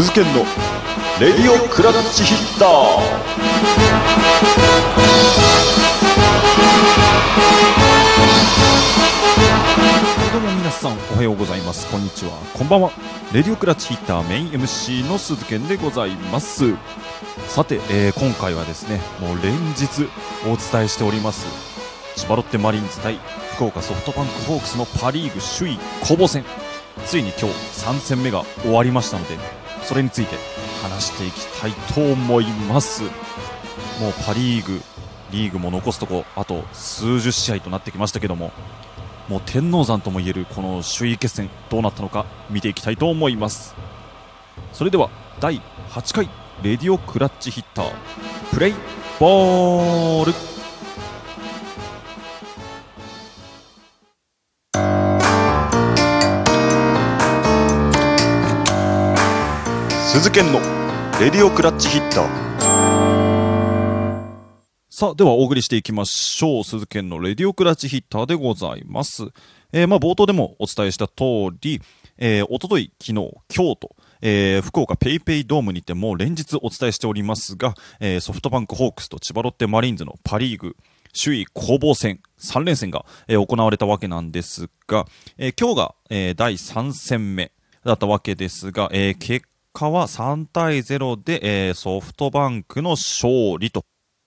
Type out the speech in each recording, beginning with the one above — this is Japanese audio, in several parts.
鈴研の。レディオクラッチヒッター。どうも皆さんおはようございます。こんにちは。こんばんは。レディオクラッチヒッターメイン MC の鈴健でございます。さて、えー今回はですねもう連日お伝えしております。千葉ロッテマリーンズ対福岡ソフトバンクホークスのパ・リーグ首位攻防戦。ついに今日3戦目が終わりましたのでそれについて話していきたいと思います。もうパ・リーグリーグも残すとこあと数十試合となってきましたけどももう天王山ともいえるこの首位決戦どうなったのか見ていきたいと思います。それでは第8回レディオクラッチヒッタープレイボール。鈴研のレディオクラッチヒッター。さあではお送りしていきましょう。鈴研のレディオクラッチヒッターでございます、えーまあ冒頭でもお伝えした通り、えー、おととい昨日今日とえー福岡ペイペイドームにても連日お伝えしておりますが、えーソフトバンクホークスと千葉ロッテマリーンズのパリーグ首位攻防戦3連戦が、えー行われたわけなんですが、えー今日が、えー第3戦目だったわけですが、えー結果は3対0で、えーソフトバンクの勝利と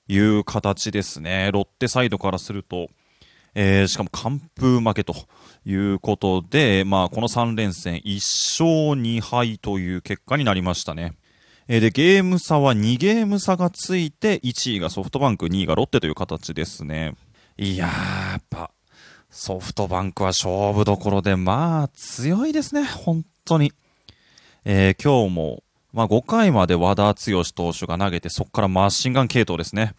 いう形ですね。ロッテサイドからすると、えーしかも完封負けということで、まあ、この3連戦1勝2敗という結果になりましたね。えで、ゲーム差は2ゲーム差がついて、1位がソフトバンク、2位がロッテという形ですね。いやー、やっぱ、ソフトバンクは勝負どころで、まあ、強いですね、本当に。えー今日も、まあ、5回まで和田剛投手が投げて、そこからマシンガン系統ですね。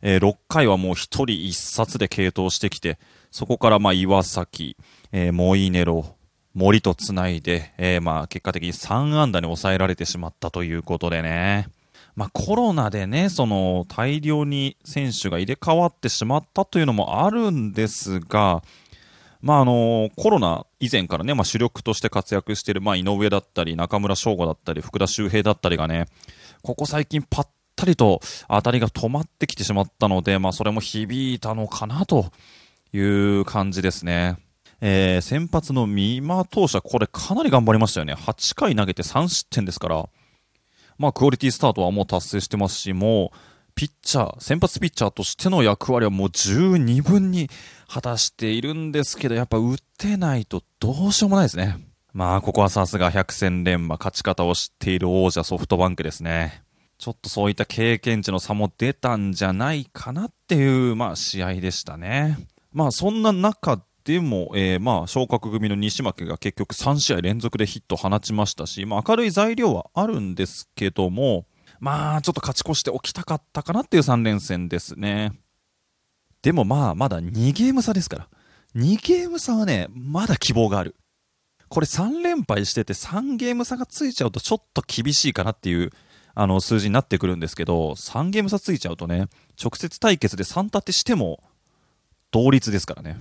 えー6回はもう1人1冊で系統してきて、そこからまあ岩崎、えーモイネロ、森とつないで、えーまあ結果的に3安打に抑えられてしまったということでね。まあコロナでね、その大量に選手が入れ替わってしまったというのもあるんですが、まああのコロナ以前からね、まあ、主力として活躍している、まあ、井上だったり、中村翔吾だったり、福田周平だったりがね、ここ最近ぱったりと当たりが止まってきてしまったので、まあ、それも響いたのかなという感じですね。えー先発の三馬投手はこれかなり頑張りましたよね。8回投げて3失点ですから、まあ、クオリティスタートはもう達成してますし、もう、ピッチャー、先発ピッチャーとしての役割はもう十二分に果たしているんですけど、やっぱ打てないとどうしようもないですね。まあ、ここはさすが百戦錬磨、勝ち方を知っている王者ソフトバンクですね。ちょっとそういった経験値の差も出たんじゃないかなっていう、まあ、試合でしたね。まあ、そんな中でも、えーまあ、昇格組の西巻が結局3試合連続でヒットを放ちましたし、まあ、明るい材料はあるんですけども、まあ、ちょっと勝ち越しておきたかったかなっていう3連戦ですね。でもまあ、まだ2ゲーム差ですから。2ゲーム差はね、まだ希望がある。これ3連敗してて3ゲーム差がついちゃうとちょっと厳しいかなっていうあの数字になってくるんですけど、3ゲーム差ついちゃうとね、直接対決で3立てしても同率ですからね。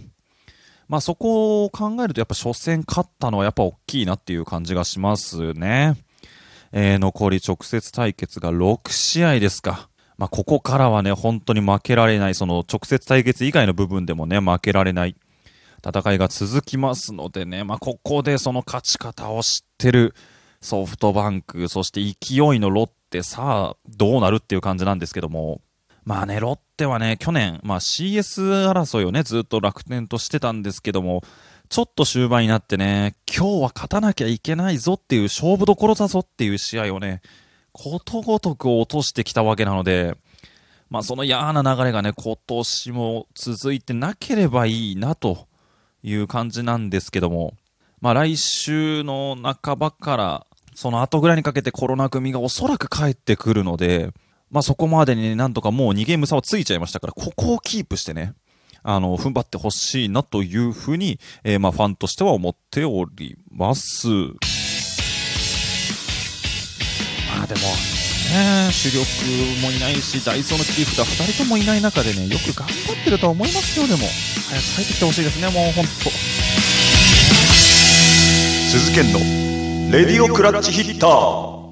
まあそこを考えるとやっぱ初戦勝ったのはやっぱ大きいなっていう感じがしますね。えー残り直接対決が6試合ですか。まあ、ここからはね、本当に負けられない、その直接対決以外の部分でもね、負けられない戦いが続きますのでね、まあ、ここでその勝ち方を知ってるソフトバンク、そして勢いのロッテ、さあ、どうなるっていう感じなんですけども、まあね、ロッテはね、去年、まあ CS 争いをね、ずっと楽天としてたんですけども、ちょっと終盤になってね、今日は勝たなきゃいけないぞっていう勝負どころだぞっていう試合をね、ことごとく落としてきたわけなので、まあその嫌な流れがね、今年も続いてなければいいなという感じなんですけども、まあ来週の半ばから、その後ぐらいにかけてコロナ組がおそらく帰ってくるので、まあそこまでにねなんとかもう2ゲーム差はついちゃいましたから、ここをキープしてね、あの、踏ん張ってほしいなというふうに、えーまあファンとしては思っております。まあでも、ね、主力もいないし、ダイソーの切り札2人ともいない中でね、よく頑張ってると思いますよ、でも。早く帰ってきてほしいですね、もう本当。鈴研のレディオクラッチヒッター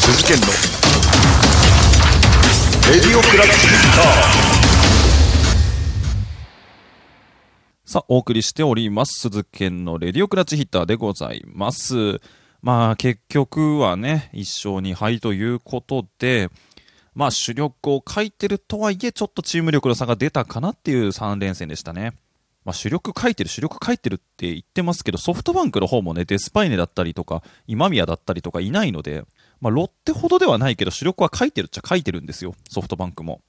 鈴研のレディオクラッチヒッタさあ、お送りしております。鈴研のレディオクラッチヒッターでございます。まあ、結局はね、一勝2敗ということで、まあ、主力を書いてるとはいえ、ちょっとチーム力の差が出たかなっていう3連戦でしたね。まあ、主力書いてる、主力書いてるって言ってますけど、ソフトバンクの方もね、デスパイネだったりとか、今宮だったりとかいないので、まあ、ロッテほどではないけど、主力は書いてるっちゃ書いてるんですよ、ソフトバンクも。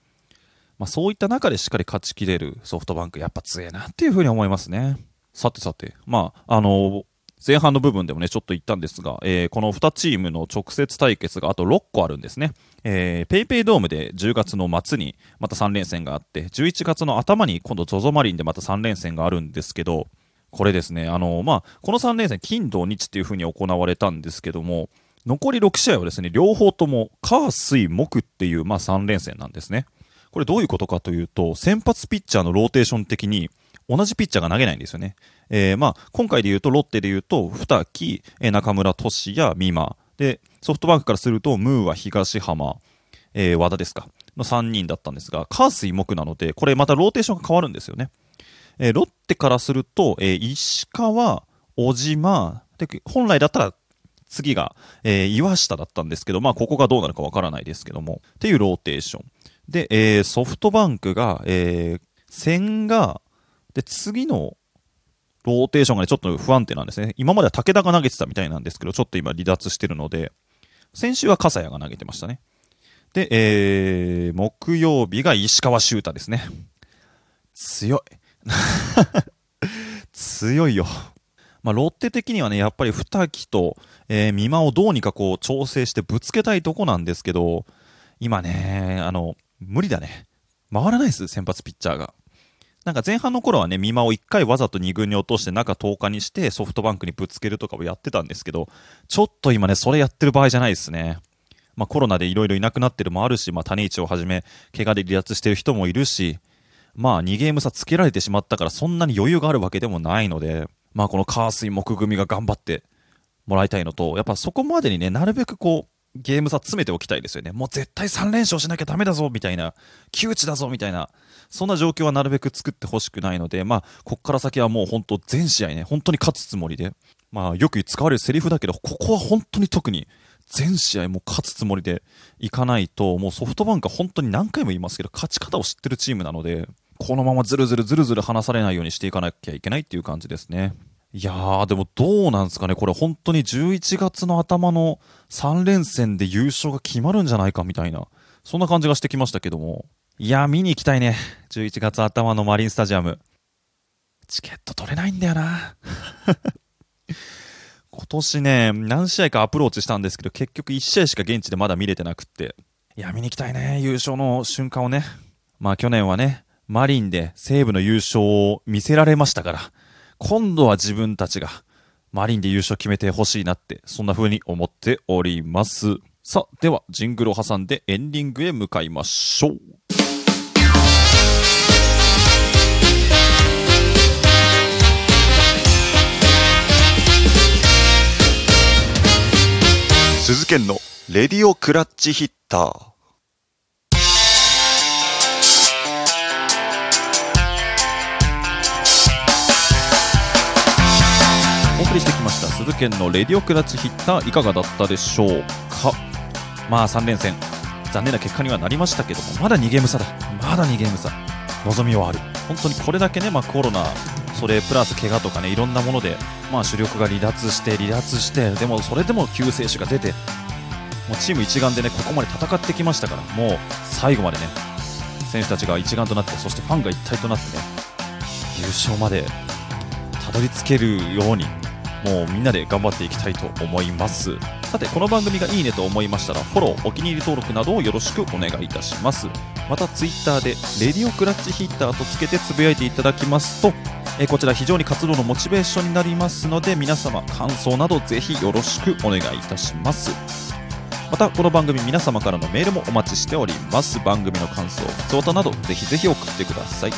まあ、そういった中でしっかり勝ちきれるソフトバンク、やっぱ強えなっていうふうに思いますね。さてさて、まあ、あの前半の部分でもね、ちょっと言ったんですが、えーこの2チームの直接対決があと6個あるんですね。えー、ペイペイドームで10月の末にまた3連戦があって、11月の頭に今度 ZOZO マリンでまた3連戦があるんですけど、これですね、あのまあ、この3連戦、金土日っていう風に行われたんですけども、残り6試合はですね、両方とも、火、水、木っていう、まあ、3連戦なんですね。これどういうことかというと、先発ピッチャーのローテーション的に、同じピッチャーが投げないんですよね。えーまあ、今回で言うと、ロッテで言うと、二木、中村稔弥、美馬。で、ソフトバンクからすると、ムーア、東浜、えー和田ですか。の3人だったんですが、火水木なので、これまたローテーションが変わるんですよね。えーロッテからすると、えー石川、小島、で、本来だったら次が、えー岩下だったんですけど、まあ、ここがどうなるかわからないですけども、っていうローテーション。で、えーソフトバンクが、えー千賀、で、次のローテーションがね、ちょっと不安定なんですね。今までは武田が投げてたみたいなんですけど、ちょっと今離脱してるので、先週は笠谷が投げてましたね。で、えー、木曜日が石川修太ですね。強い。強いよ。まあ、ロッテ的にはね、やっぱり二木と、えー、美馬をどうにかこう調整してぶつけたいとこなんですけど、今ね、あの、無理だね。回らないです、先発ピッチャーが。なんか前半の頃はね、美馬を1回わざと2軍に落として中10日にしてソフトバンクにぶつけるとかをやってたんですけど、ちょっと今ね、それやってる場合じゃないですね。まあコロナでいろいろいなくなってるもあるし、まあ種市をはじめ、怪我で離脱してる人もいるし、まあ2ゲーム差つけられてしまったからそんなに余裕があるわけでもないので、まあこの火水木組が頑張ってもらいたいのと、やっぱそこまでにね、なるべくこう、ゲーム差詰めておきたいですよね。もう絶対3連勝しなきゃダメだぞ、みたいな、窮地だぞ、みたいな、そんな状況はなるべく作ってほしくないので、まあ、こっから先はもう本当全試合ね、本当に勝つつもりで、まあ、よく使われるセリフだけど、ここは本当に特に、全試合も勝つつもりでいかないと、もうソフトバンクは本当に何回も言いますけど、勝ち方を知ってるチームなので、このままずるずるずるずる離されないようにしていかなきゃいけないっていう感じですね。いやー、でもどうなんですかね、これ本当に11月の頭の3連戦で優勝が決まるんじゃないかみたいな、そんな感じがしてきましたけども。いや、見に行きたいね。11月頭のマリンスタジアム。チケット取れないんだよな。今年ね、何試合かアプローチしたんですけど、結局1試合しか現地でまだ見れてなくって。いや、見に行きたいね、優勝の瞬間をね。まあ去年はね、マリンで西武の優勝を見せられましたから、今度は自分たちがマリンで優勝決めてほしいなって、そんな風に思っております。さあ、では、ジングルを挟んでエンディングへ向かいましょう。鈴研の。レディオクラッチヒッター。お送りしてきました鈴研のレディオクラッチヒッター。いかがだったでしょうか？まあ3連戦。残念な結果にはなりましたけどもまだ2ゲーム差だ。まだ2ゲーム差。望みはある。本当にこれだけね、まあ、コロナそれプラス怪我とかねいろんなもので、まあ、主力が離脱して離脱してでもそれでも救世主が出てもうチーム一丸でねここまで戦ってきましたからもう最後までね選手たちが一丸となってそしてファンが一体となってね優勝までたどり着けるようにもうみんなで頑張っていきたいと思います。さてこの番組がいいねと思いましたらフォローお気に入り登録などをよろしくお願いいたします。またツイッターでレディオクラッチヒッターとつけてつぶやいていただきますとえこちら非常に活動のモチベーションになりますので皆様感想などぜひよろしくお願いいたします。またこの番組皆様からのメールもお待ちしております。番組の感想普通歌などぜひぜひ送ってください。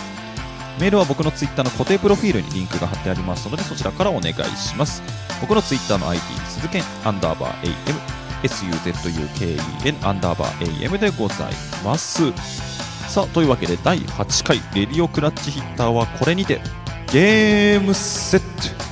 メールは僕のツイッターの固定プロフィールにリンクが貼ってありますのでそちらからお願いします。僕のツイッターの ID 鈴剣アンダーバー AM SUZUKEN アンダーバー AM でございます。さあというわけで第8回レディオクラッチヒッターはこれにてゲームセット